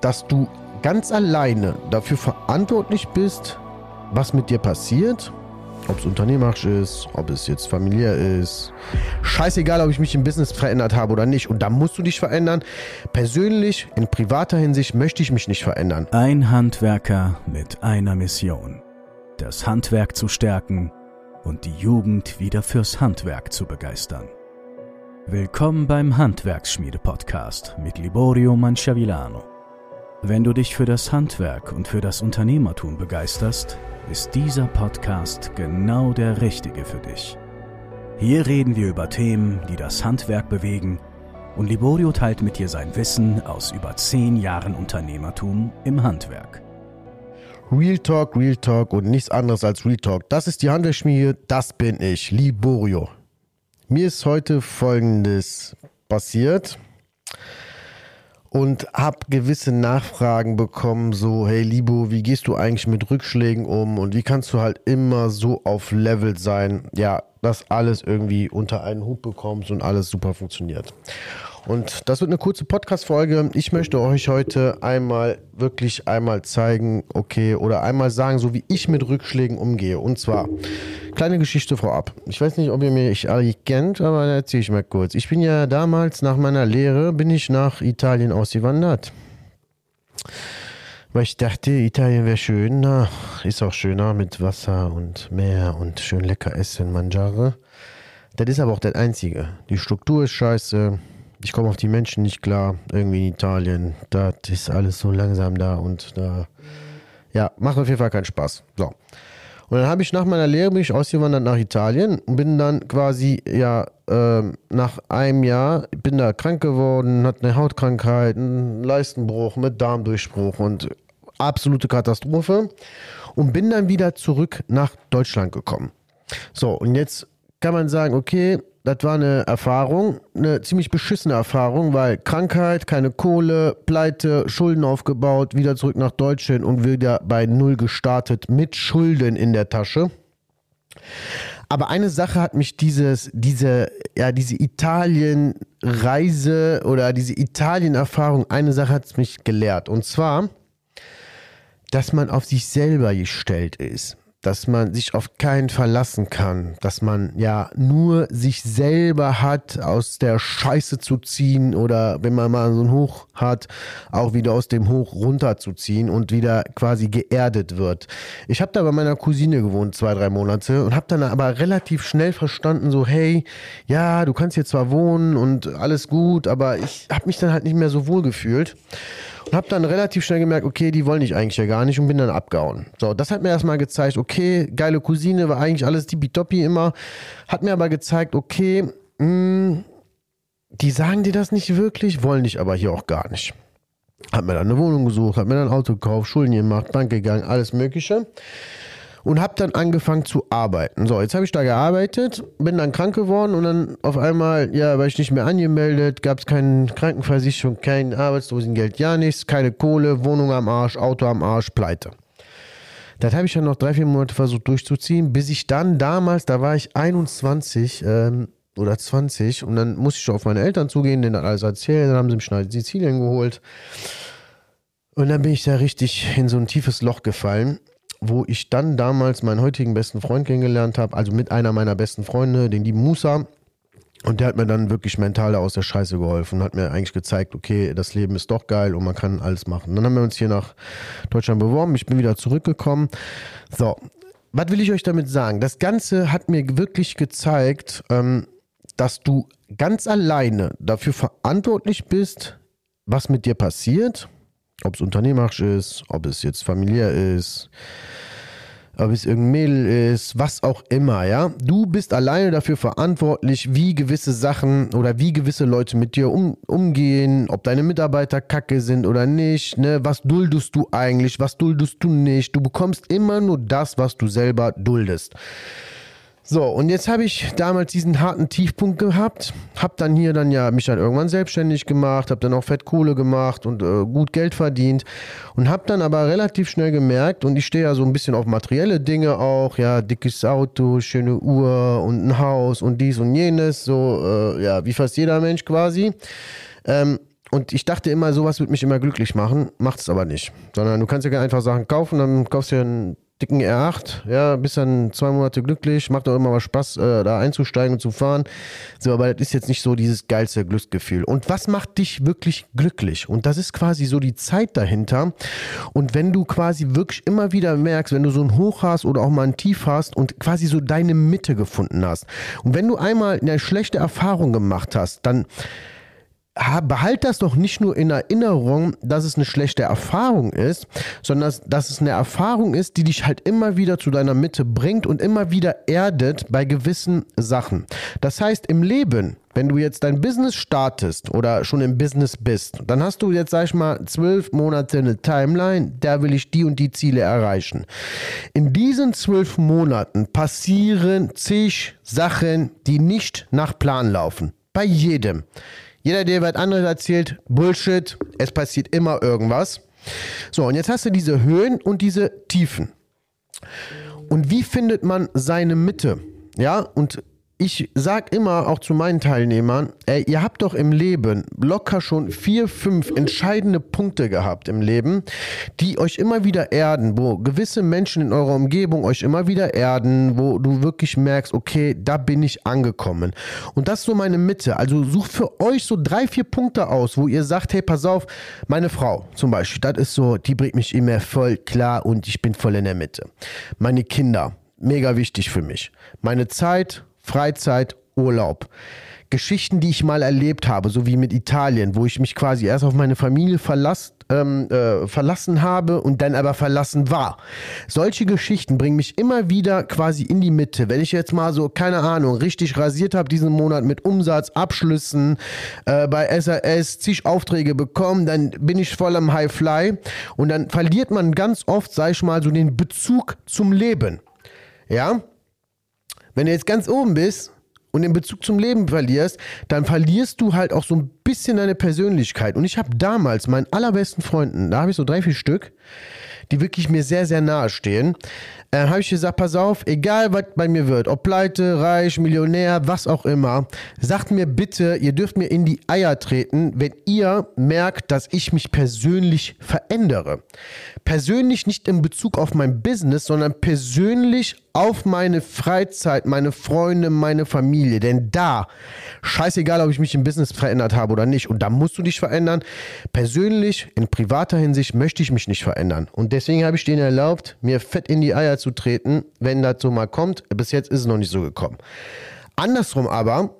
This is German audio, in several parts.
dass du ganz alleine dafür verantwortlich bist, was mit dir passiert. Ob es unternehmerisch ist, ob es jetzt familiär ist. Scheißegal, ob ich mich im Business verändert habe oder nicht. Und da musst du dich verändern. Persönlich, in privater Hinsicht, möchte ich mich nicht verändern. Ein Handwerker mit einer Mission. Das Handwerk zu stärken und die Jugend wieder fürs Handwerk zu begeistern. Willkommen beim Handwerksschmiede-Podcast mit Liborio Manciavillano. Wenn du dich für das Handwerk und für das Unternehmertum begeisterst, ist dieser Podcast genau der richtige für dich. Hier reden wir über Themen, die das Handwerk bewegen und Liborio teilt mit dir sein Wissen aus über zehn Jahren Unternehmertum im Handwerk. Real Talk, Real Talk und nichts anderes als Real Talk. Das ist die Handelsschmiede, das bin ich, Liborio. Mir ist heute Folgendes passiert und habe gewisse Nachfragen bekommen, so, hey Libo, wie gehst du eigentlich mit Rückschlägen um und wie kannst du halt immer so auf Level sein, ja, dass alles irgendwie unter einen Hut bekommst und alles super funktioniert. Und das wird eine kurze Podcast-Folge. Ich möchte euch heute einmal wirklich einmal zeigen, okay, oder einmal sagen, so wie ich mit Rückschlägen umgehe. Und zwar, kleine Geschichte vorab. Ich weiß nicht, ob ihr mich alle kennt, aber erzähle ich mal kurz. Ich bin ja damals nach meiner Lehre, bin ich nach Italien ausgewandert. Weil ich dachte, Italien wäre schön. Na, ist auch schöner mit Wasser und Meer und schön lecker essen, mangiare. Das ist aber auch das Einzige. Die Struktur ist scheiße ich komme auf die Menschen nicht klar, irgendwie in Italien. Das ist alles so langsam da und da. Ja, macht auf jeden Fall keinen Spaß. So. Und dann habe ich nach meiner Lehre bin ausgewandert nach Italien und bin dann quasi, ja, äh, nach einem Jahr, bin da krank geworden, hatte eine Hautkrankheit, einen Leistenbruch mit Darmdurchbruch und absolute Katastrophe. Und bin dann wieder zurück nach Deutschland gekommen. So, und jetzt kann man sagen, okay, das war eine Erfahrung, eine ziemlich beschissene Erfahrung, weil Krankheit, keine Kohle, Pleite, Schulden aufgebaut, wieder zurück nach Deutschland und wieder bei Null gestartet mit Schulden in der Tasche. Aber eine Sache hat mich dieses, diese, ja, diese Italien-Reise oder diese Italien-Erfahrung, eine Sache hat es mich gelehrt. Und zwar, dass man auf sich selber gestellt ist dass man sich auf keinen verlassen kann, dass man ja nur sich selber hat, aus der Scheiße zu ziehen oder wenn man mal so ein Hoch hat, auch wieder aus dem Hoch runterzuziehen und wieder quasi geerdet wird. Ich habe da bei meiner Cousine gewohnt, zwei, drei Monate und habe dann aber relativ schnell verstanden, so hey, ja, du kannst hier zwar wohnen und alles gut, aber ich habe mich dann halt nicht mehr so wohl gefühlt. Und habe dann relativ schnell gemerkt, okay, die wollen dich eigentlich ja gar nicht und bin dann abgehauen. So, das hat mir erstmal gezeigt, okay, geile Cousine, war eigentlich alles tippitoppi immer. Hat mir aber gezeigt, okay, mh, hm, die sagen dir das nicht wirklich, wollen dich aber hier auch gar nicht. Hab mir dann eine Wohnung gesucht, hab mir dann ein Auto gekauft, Schulden gemacht, Bank gegangen, alles Mögliche und habe dann angefangen zu arbeiten. So, jetzt habe ich da gearbeitet, bin dann krank geworden und dann auf einmal, ja, war ich nicht mehr angemeldet, gab es keine Krankenversicherung, kein Arbeitslosengeld, ja nichts, keine Kohle, Wohnung am Arsch, Auto am Arsch, pleite. Das habe ich dann noch drei, vier Monate versucht durchzuziehen, bis ich dann damals, da war ich 21 ähm, oder 20 und dann musste ich auf meine Eltern zugehen, denen alles erzählen, dann haben sie mich nach Sizilien geholt. Und dann bin ich da richtig in so ein tiefes Loch gefallen wo ich dann damals meinen heutigen besten Freund kennengelernt habe, also mit einer meiner besten Freunde, den lieben Musa. Und der hat mir dann wirklich mental aus der Scheiße geholfen, hat mir eigentlich gezeigt, okay, das Leben ist doch geil und man kann alles machen. Dann haben wir uns hier nach Deutschland beworben, ich bin wieder zurückgekommen. So, was will ich euch damit sagen? Das Ganze hat mir wirklich gezeigt, ähm, dass du ganz alleine dafür verantwortlich bist, was mit dir passiert ob es unternehmerisch ist, ob es jetzt familiär ist, ob es irgendein Mädel ist, was auch immer, ja. Du bist alleine dafür verantwortlich, wie gewisse Sachen oder wie gewisse Leute mit dir um, umgehen, ob deine Mitarbeiter kacke sind oder nicht, ne? Was duldest du eigentlich, was duldest du nicht? Du bekommst immer nur das, was du selber duldest. So, und jetzt habe ich damals diesen harten Tiefpunkt gehabt, habe dann hier dann ja mich dann irgendwann selbstständig gemacht, habe dann auch Fettkohle gemacht und äh, gut Geld verdient und habe dann aber relativ schnell gemerkt und ich stehe ja so ein bisschen auf materielle Dinge auch, ja, dickes Auto, schöne Uhr und ein Haus und dies und jenes, so äh, ja, wie fast jeder Mensch quasi. Ähm, und ich dachte immer, sowas würde mich immer glücklich machen, macht es aber nicht. Sondern du kannst ja einfach Sachen kaufen, dann kaufst du dir einen dicken R8, ja, bist dann zwei Monate glücklich, macht auch immer was Spaß, äh, da einzusteigen und zu fahren. So, aber das ist jetzt nicht so dieses geilste Glücksgefühl. Und was macht dich wirklich glücklich? Und das ist quasi so die Zeit dahinter. Und wenn du quasi wirklich immer wieder merkst, wenn du so ein Hoch hast oder auch mal ein Tief hast und quasi so deine Mitte gefunden hast. Und wenn du einmal eine schlechte Erfahrung gemacht hast, dann behalt das doch nicht nur in Erinnerung, dass es eine schlechte Erfahrung ist, sondern dass, dass, es eine Erfahrung ist, die dich halt immer wieder zu deiner Mitte bringt und immer wieder erdet bei gewissen Sachen. Das heißt, im Leben, wenn du jetzt dein Business startest oder schon im Business bist, dann hast du jetzt, sag ich mal, zwölf Monate eine Timeline, da will ich die und die Ziele erreichen. In diesen zwölf Monaten passieren zig Sachen, die nicht nach Plan laufen. Bei jedem. Jeder, der was anderes erzählt, Bullshit, es passiert immer irgendwas. So, und jetzt hast du diese Höhen und diese Tiefen. Und wie findet man seine Mitte? Ja, und ich sag immer auch zu meinen Teilnehmern, ey, ihr habt doch im Leben locker schon vier, fünf entscheidende Punkte gehabt im Leben, die euch immer wieder erden, wo gewisse Menschen in eurer Umgebung euch immer wieder erden, wo du wirklich merkst, okay, da bin ich angekommen. Und das ist so meine Mitte. Also sucht für euch so drei, vier Punkte aus, wo ihr sagt, hey, pass auf, meine Frau zum Beispiel, das ist so, die bringt mich immer voll klar und ich bin voll in der Mitte. Meine Kinder, mega wichtig für mich. Meine Zeit, Freizeit, Urlaub. Geschichten, die ich mal erlebt habe, so wie mit Italien, wo ich mich quasi erst auf meine Familie verlass, ähm, äh, verlassen habe und dann aber verlassen war. Solche Geschichten bringen mich immer wieder quasi in die Mitte. Wenn ich jetzt mal so, keine Ahnung, richtig rasiert habe diesen Monat mit Umsatz, Abschlüssen, äh, bei SAS zig Aufträge bekommen, dann bin ich voll am High Fly und dann verliert man ganz oft, sag ich mal, so den Bezug zum Leben. Ja, wenn du jetzt ganz oben bist und den Bezug zum Leben verlierst, dann verlierst du halt auch so ein bisschen deine Persönlichkeit. Und ich habe damals meinen allerbesten Freunden, da habe ich so drei, vier Stück, die wirklich mir sehr, sehr nahe stehen, äh, habe ich gesagt, pass auf, egal was bei mir wird, ob pleite, reich, Millionär, was auch immer, sagt mir bitte, ihr dürft mir in die Eier treten, wenn ihr merkt, dass ich mich persönlich verändere. Persönlich nicht in Bezug auf mein Business, sondern persönlich auf meine Freizeit, meine Freunde, meine Familie. Denn da, scheißegal, ob ich mich im Business verändert habe oder nicht, und da musst du dich verändern. Persönlich, in privater Hinsicht, möchte ich mich nicht verändern. Und deswegen habe ich denen erlaubt, mir fett in die Eier zu treten, wenn das so mal kommt. Bis jetzt ist es noch nicht so gekommen. Andersrum aber,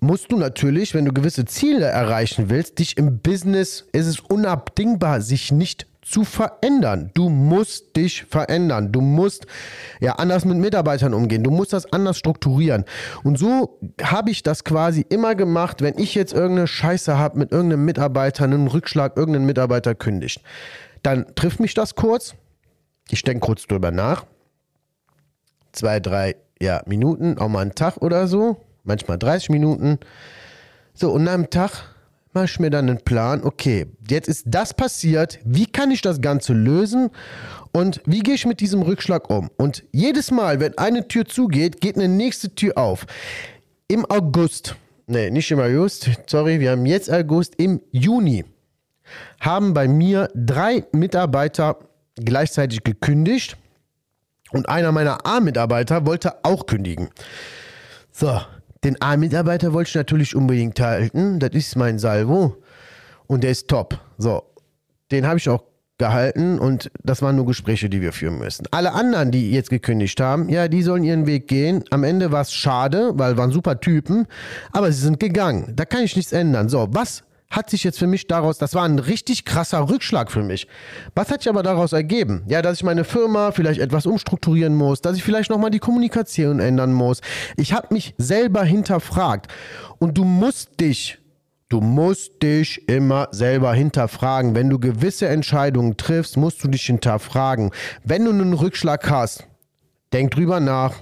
musst du natürlich, wenn du gewisse Ziele erreichen willst, dich im Business, ist es unabdingbar, sich nicht zu verändern. Du musst dich verändern. Du musst ja anders mit Mitarbeitern umgehen. Du musst das anders strukturieren. Und so habe ich das quasi immer gemacht, wenn ich jetzt irgendeine Scheiße habe mit irgendeinem Mitarbeiter, einen Rückschlag, irgendeinen Mitarbeiter kündigt. Dann trifft mich das kurz. Ich denke kurz drüber nach. Zwei, drei ja, Minuten, auch mal einen Tag oder so. Manchmal 30 Minuten. So, und nach einem Tag mache ich mir dann einen Plan, okay, jetzt ist das passiert, wie kann ich das Ganze lösen und wie gehe ich mit diesem Rückschlag um? Und jedes Mal, wenn eine Tür zugeht, geht eine nächste Tür auf. Im August, nee, nicht im August, sorry, wir haben jetzt August, im Juni haben bei mir drei Mitarbeiter gleichzeitig gekündigt und einer meiner A-Mitarbeiter wollte auch kündigen. So, den A-Mitarbeiter wollte ich natürlich unbedingt halten. Das ist mein Salvo. Und der ist top. So, den habe ich auch gehalten und das waren nur Gespräche, die wir führen müssen. Alle anderen, die jetzt gekündigt haben, ja, die sollen ihren Weg gehen. Am Ende war es schade, weil waren super Typen, aber sie sind gegangen. Da kann ich nichts ändern. So, was hat sich jetzt für mich daraus, das war ein richtig krasser Rückschlag für mich. Was hat sich aber daraus ergeben? Ja, dass ich meine Firma vielleicht etwas umstrukturieren muss, dass ich vielleicht nochmal die Kommunikation ändern muss. Ich habe mich selber hinterfragt. Und du musst dich, du musst dich immer selber hinterfragen. Wenn du gewisse Entscheidungen triffst, musst du dich hinterfragen. Wenn du einen Rückschlag hast, denk drüber nach,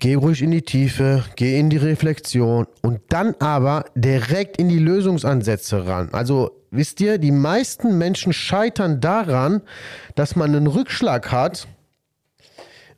Geh ruhig in die Tiefe, geh in die Reflexion und dann aber direkt in die Lösungsansätze ran. Also wisst ihr, die meisten Menschen scheitern daran, dass man einen Rückschlag hat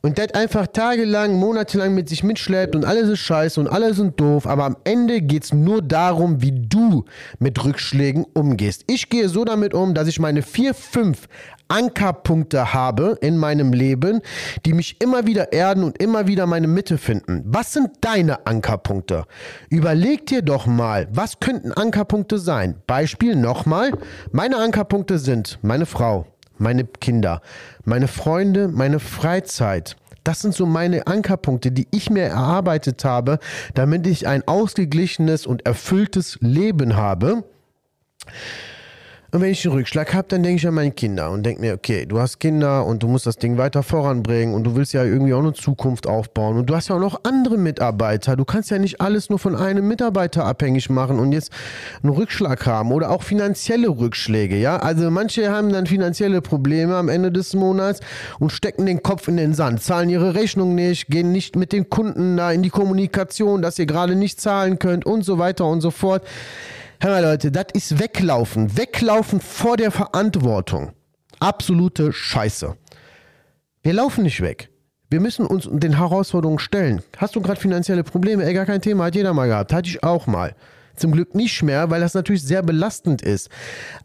und das einfach tagelang, monatelang mit sich mitschleppt und alles ist scheiße und alle sind doof, aber am Ende geht es nur darum, wie du mit Rückschlägen umgehst. Ich gehe so damit um, dass ich meine vier, fünf Ankerpunkte habe in meinem Leben, die mich immer wieder erden und immer wieder meine Mitte finden. Was sind deine Ankerpunkte? Überleg dir doch mal, was könnten Ankerpunkte sein? Beispiel nochmal, meine Ankerpunkte sind meine Frau, meine Kinder, meine Freunde, meine Freizeit. Das sind so meine Ankerpunkte, die ich mir erarbeitet habe, damit ich ein ausgeglichenes und erfülltes Leben habe. Und wenn ich einen Rückschlag habe, dann denke ich an meine Kinder und denke mir, okay, du hast Kinder und du musst das Ding weiter voranbringen und du willst ja irgendwie auch eine Zukunft aufbauen und du hast ja auch noch andere Mitarbeiter. Du kannst ja nicht alles nur von einem Mitarbeiter abhängig machen und jetzt einen Rückschlag haben oder auch finanzielle Rückschläge, ja? Also manche haben dann finanzielle Probleme am Ende des Monats und stecken den Kopf in den Sand, zahlen ihre Rechnung nicht, gehen nicht mit den Kunden da in die Kommunikation, dass ihr gerade nicht zahlen könnt und so weiter und so fort. Hör mal Leute, das ist weglaufen. Weglaufen vor der Verantwortung. Absolute Scheiße. Wir laufen nicht weg. Wir müssen uns den Herausforderungen stellen. Hast du gerade finanzielle Probleme? Ey, gar kein Thema, hat jeder mal gehabt. Hatte ich auch mal. Zum Glück nicht mehr, weil das natürlich sehr belastend ist.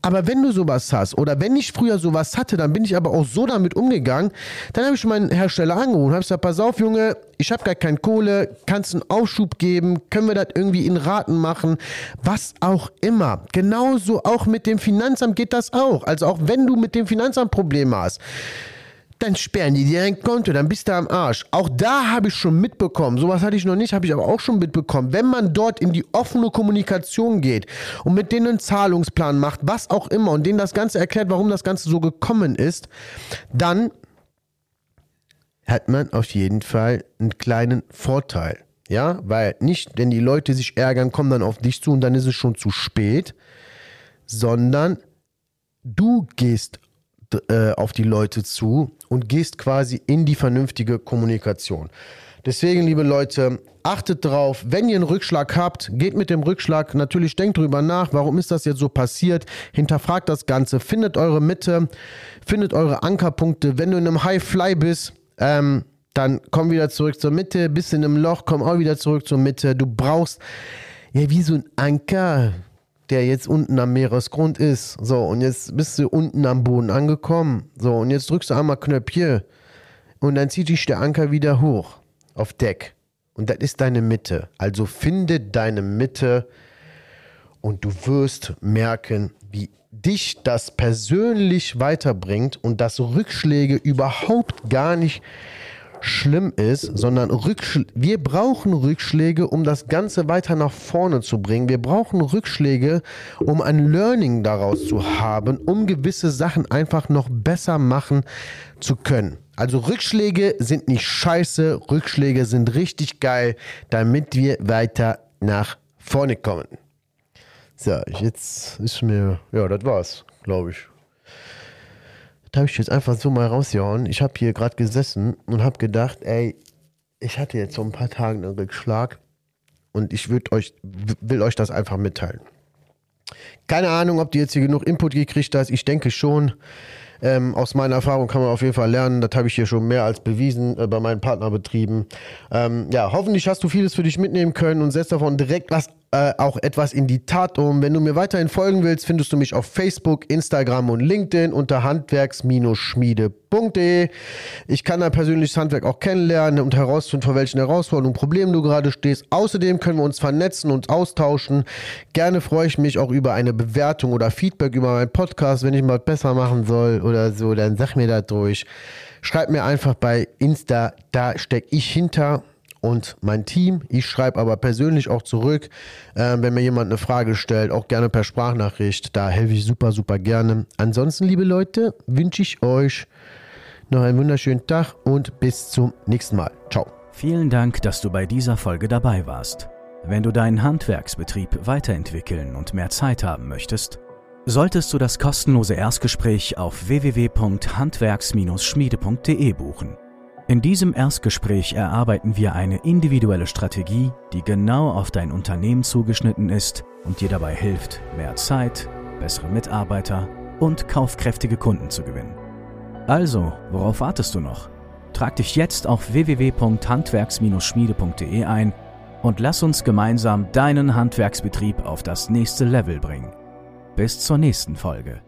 Aber wenn du sowas hast oder wenn ich früher sowas hatte, dann bin ich aber auch so damit umgegangen, dann habe ich meinen Hersteller angerufen, habe gesagt, pass auf Junge, ich habe gar keine Kohle, kannst du einen Aufschub geben, können wir das irgendwie in Raten machen, was auch immer. Genauso auch mit dem Finanzamt geht das auch. Also auch wenn du mit dem Finanzamt Probleme hast dann sperren die dir ein Konto, dann bist du am Arsch. Auch da habe ich schon mitbekommen, sowas hatte ich noch nicht, habe ich aber auch schon mitbekommen. Wenn man dort in die offene Kommunikation geht und mit denen einen Zahlungsplan macht, was auch immer, und denen das Ganze erklärt, warum das Ganze so gekommen ist, dann hat man auf jeden Fall einen kleinen Vorteil. Ja, weil nicht, wenn die Leute sich ärgern, kommen dann auf dich zu und dann ist es schon zu spät, sondern du gehst äh, auf die Leute zu und gehst quasi in die vernünftige Kommunikation. Deswegen, liebe Leute, achtet drauf, wenn ihr einen Rückschlag habt, geht mit dem Rückschlag natürlich, denkt drüber nach, warum ist das jetzt so passiert, hinterfragt das Ganze, findet eure Mitte, findet eure Ankerpunkte. Wenn du in einem High Fly bist, ähm, dann komm wieder zurück zur Mitte, bist in einem Loch, komm auch wieder zurück zur Mitte. Du brauchst ja wie so ein Anker, der jetzt unten am Meeresgrund ist. So, und jetzt bist du unten am Boden angekommen. So, und jetzt drückst du einmal Knöpfchen und dann zieht dich der Anker wieder hoch auf Deck. Und das ist deine Mitte. Also finde deine Mitte und du wirst merken, wie dich das persönlich weiterbringt und dass Rückschläge überhaupt gar nicht schlimm ist, sondern Rückschl wir brauchen Rückschläge, um das Ganze weiter nach vorne zu bringen. Wir brauchen Rückschläge, um ein Learning daraus zu haben, um gewisse Sachen einfach noch besser machen zu können. Also Rückschläge sind nicht scheiße, Rückschläge sind richtig geil, damit wir weiter nach vorne kommen. So, jetzt ist mir, ja, das war's, glaube ich. Da habe ich jetzt einfach so mal rausgehauen. Ich habe hier gerade gesessen und habe gedacht, ey, ich hatte jetzt so ein paar Tage einen Rückschlag und ich euch, will euch das einfach mitteilen. Keine Ahnung, ob du jetzt hier genug Input gekriegt hast. Ich denke schon. Ähm, aus meiner Erfahrung kann man auf jeden Fall lernen. Das habe ich hier schon mehr als bewiesen äh, bei meinen Partnerbetrieben. Ähm, ja, hoffentlich hast du vieles für dich mitnehmen können und setzt davon direkt was äh, auch etwas in die Tat um. Wenn du mir weiterhin folgen willst, findest du mich auf Facebook, Instagram und LinkedIn unter handwerks-schmiede.de. Ich kann dein persönliches Handwerk auch kennenlernen und herausfinden, vor welchen Herausforderungen und Problemen du gerade stehst. Außerdem können wir uns vernetzen und austauschen. Gerne freue ich mich auch über eine Bewertung oder Feedback über meinen Podcast, wenn ich mal besser machen soll oder so, dann sag mir das durch. Schreib mir einfach bei Insta, da stecke ich hinter und mein Team. Ich schreibe aber persönlich auch zurück, äh, wenn mir jemand eine Frage stellt, auch gerne per Sprachnachricht. Da helfe ich super, super gerne. Ansonsten, liebe Leute, wünsche ich euch noch einen wunderschönen Tag und bis zum nächsten Mal. Ciao. Vielen Dank, dass du bei dieser Folge dabei warst. Wenn du deinen Handwerksbetrieb weiterentwickeln und mehr Zeit haben möchtest, solltest du das kostenlose Erstgespräch auf www.handwerks-schmiede.de buchen. In diesem Erstgespräch erarbeiten wir eine individuelle Strategie, die genau auf dein Unternehmen zugeschnitten ist und dir dabei hilft, mehr Zeit, bessere Mitarbeiter und kaufkräftige Kunden zu gewinnen. Also, worauf wartest du noch? Trag dich jetzt auf www.handwerks-schmiede.de ein und lass uns gemeinsam deinen Handwerksbetrieb auf das nächste Level bringen. Bis zur nächsten Folge.